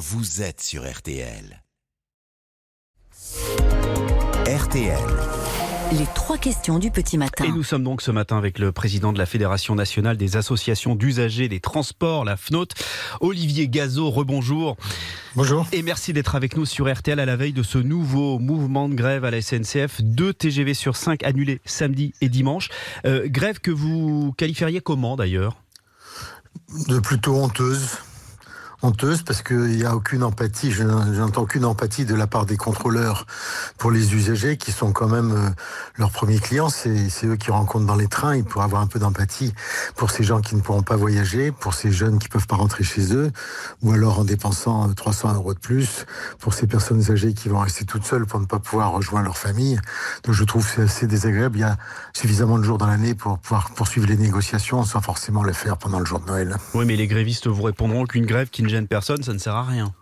vous êtes sur RTL. RTL. Les trois questions du petit matin. Et nous sommes donc ce matin avec le président de la Fédération nationale des associations d'usagers des transports, la FNOT, Olivier Gazot. Rebonjour. Bonjour. Et merci d'être avec nous sur RTL à la veille de ce nouveau mouvement de grève à la SNCF. Deux TGV sur cinq annulés samedi et dimanche. Euh, grève que vous qualifieriez comment d'ailleurs? De plutôt honteuse honteuse parce qu'il n'y a aucune empathie, je n'entends aucune empathie de la part des contrôleurs pour les usagers qui sont quand même euh, leurs premiers clients. C'est eux qui rencontrent dans les trains. Ils pourraient avoir un peu d'empathie pour ces gens qui ne pourront pas voyager, pour ces jeunes qui peuvent pas rentrer chez eux, ou alors en dépensant 300 euros de plus pour ces personnes âgées qui vont rester toutes seules pour ne pas pouvoir rejoindre leur famille. Donc je trouve que c'est assez désagréable. Il y a suffisamment de jours dans l'année pour pouvoir poursuivre les négociations sans forcément le faire pendant le jour de Noël. Oui, mais les grévistes vous répondront qu'une grève qui ne gêne personne, ça ne sert à rien.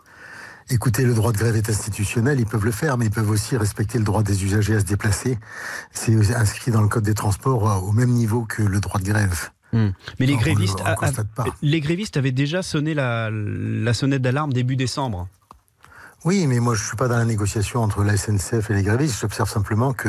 Écoutez, le droit de grève est institutionnel, ils peuvent le faire, mais ils peuvent aussi respecter le droit des usagers à se déplacer. C'est inscrit dans le Code des transports euh, au même niveau que le droit de grève. Hmm. Mais les grévistes, les grévistes avaient déjà sonné la, la sonnette d'alarme début décembre. Oui, mais moi je suis pas dans la négociation entre la SNCF et les grévistes. J'observe simplement que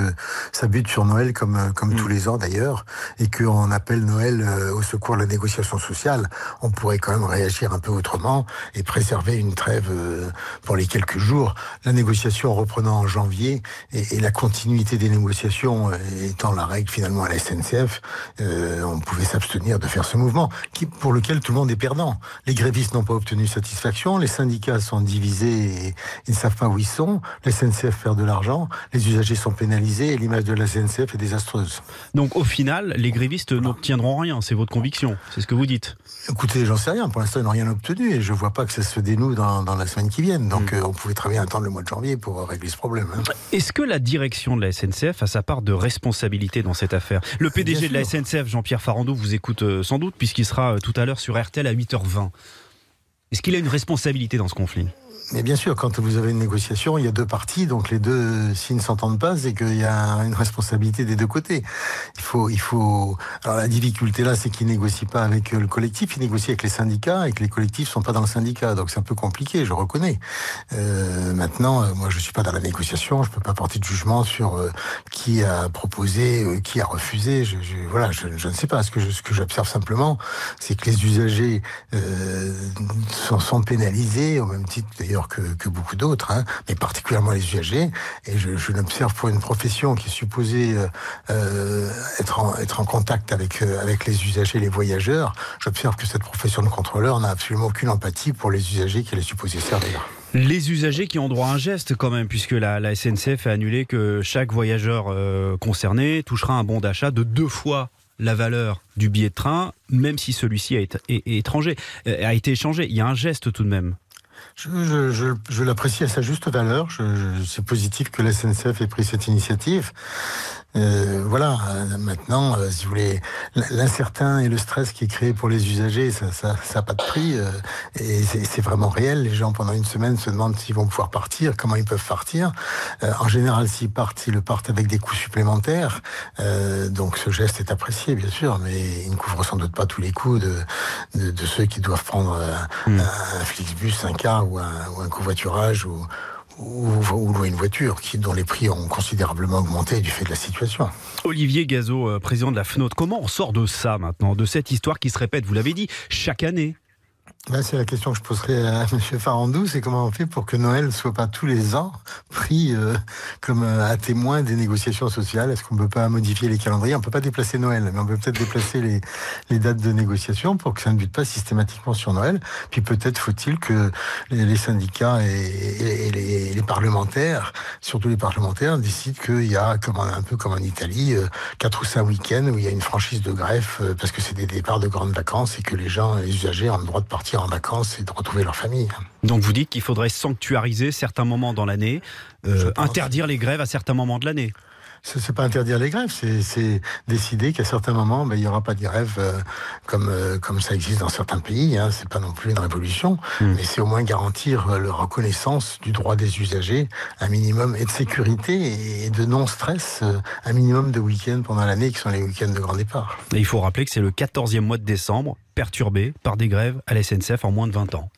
ça bute sur Noël comme euh, comme tous mm. les ans d'ailleurs, et qu'on appelle Noël euh, au secours de la négociation sociale. On pourrait quand même réagir un peu autrement et préserver une trêve euh, pour les quelques jours. La négociation reprenant en janvier et, et la continuité des négociations étant la règle finalement à la SNCF, on pouvait s'abstenir de faire ce mouvement qui pour lequel tout le monde est perdant. Les grévistes n'ont pas obtenu satisfaction, les syndicats sont divisés. Et, ils ne savent pas où ils sont, la SNCF perd de l'argent, les usagers sont pénalisés et l'image de la SNCF est désastreuse. Donc au final, les grévistes n'obtiendront rien, c'est votre conviction, c'est ce que vous dites Écoutez, j'en sais rien, pour l'instant ils n'ont rien obtenu et je ne vois pas que ça se dénoue dans, la semaine qui vient. Donc hmm. euh, on pouvait très bien attendre le mois de janvier pour régler ce problème. Hein. Est-ce que la direction de la SNCF a sa part de responsabilité dans cette affaire? Le PDG de la SNCF, Jean-Pierre Farandou, vous écoute euh, sans doute puisqu'il sera euh, tout à l'heure sur RTL à 8h20. Est-ce qu'il a une responsabilité dans ce conflit? Mais bien sûr, quand vous avez une négociation, il y a deux parties, donc les deux, s'ils ne s'entendent pas, c'est qu'il y a une responsabilité des deux côtés. Il faut, il faut. Alors la difficulté là, c'est qu'ils négocient pas avec le collectif, ils négocient avec les syndicats, et que les collectifs sont pas dans le syndicat, donc c'est un peu compliqué, je reconnais. Euh, maintenant, euh, moi, je suis pas dans la négociation, je peux pas porter de jugement sur euh, qui a proposé, euh, qui a refusé. Je, je voilà, je, ne sais pas. Ce que je, ce que j'observe simplement, c'est que les usagers sont, sont pénalisés au même titre d'ailleurs que, beaucoup d'autres, hein, mais particulièrement les usagers. Et je, je l'observe pour une profession qui est supposée euh, euh, être, en, contact avec, euh, avec les usagers, les voyageurs. J'observe que cette profession de contrôleur n'a absolument aucune empathie pour les usagers qu'elle est supposée servir. Les usagers qui ont droit à un geste quand même, puisque la, SNCF a annulé que chaque voyageur concerné touchera un bon d'achat de deux fois la valeur du billet de train, même si celui-ci étranger, a été échangé. Il y a un geste tout de même. Je, je, je, l'apprécie à sa juste valeur. c'est positif que la SNCF ait pris cette initiative. Euh, voilà, maintenant, euh, si vous voulez, l'incertain et le stress qui est créé pour les usagers, ça n'a ça, ça pas de prix. Euh, et c'est vraiment réel. Les gens, pendant une semaine, se demandent s'ils vont pouvoir partir, comment ils peuvent partir. Euh, en général, s'ils partent, ils le partent avec des coûts supplémentaires. donc ce geste est apprécié, bien sûr, mais il ne couvre sans doute pas tous les coûts de, de, de ceux qui doivent prendre hmm. un Flixbus, un car ou un, ou un covoiturage ou ou, louer une voiture qui, dont les prix ont considérablement augmenté du fait de la situation. Olivier Gazot, euh, président de la FNOT, comment on sort de ça maintenant, de cette histoire qui se répète, vous l'avez dit, chaque année c'est la question que je poserai à M. Farandou, c'est comment on fait pour que Noël ne soit pas tous les ans pris euh, comme euh, à témoin des négociations sociales? Est-ce qu'on ne peut pas modifier les calendriers? On ne peut pas déplacer Noël, mais on peut peut-être déplacer les, dates de négociation pour que ça ne bute pas systématiquement sur Noël. Puis peut-être faut-il que les, syndicats et, les, parlementaires, surtout les parlementaires, décident qu'il y a, un peu comme en Italie, euh, quatre ou cinq week-ends où il y a une franchise de greffe parce que c'est des départs de grandes vacances et que les gens, les usagers ont le droit de partir en vacances et de retrouver leur famille. Donc vous dites qu'il faudrait sanctuariser certains moments dans l'année, euh, interdire les grèves à certains moments de l'année c'est pas interdire les grèves, c'est décider qu'à certains moments, ben, il n'y aura pas de grève euh, comme, euh, comme ça existe dans certains pays. Hein. C'est pas non plus une révolution, hmm. mais c'est au moins garantir euh, la reconnaissance du droit des usagers, un minimum et de sécurité et de non-stress, un minimum de week-ends pendant l'année qui sont les week-ends de grand départ. Et il faut rappeler que c'est le 14e mois de décembre, perturbé par des grèves à la SNCF en moins de 20 ans.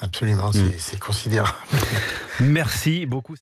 absolument, c'est considérable. Merci beaucoup.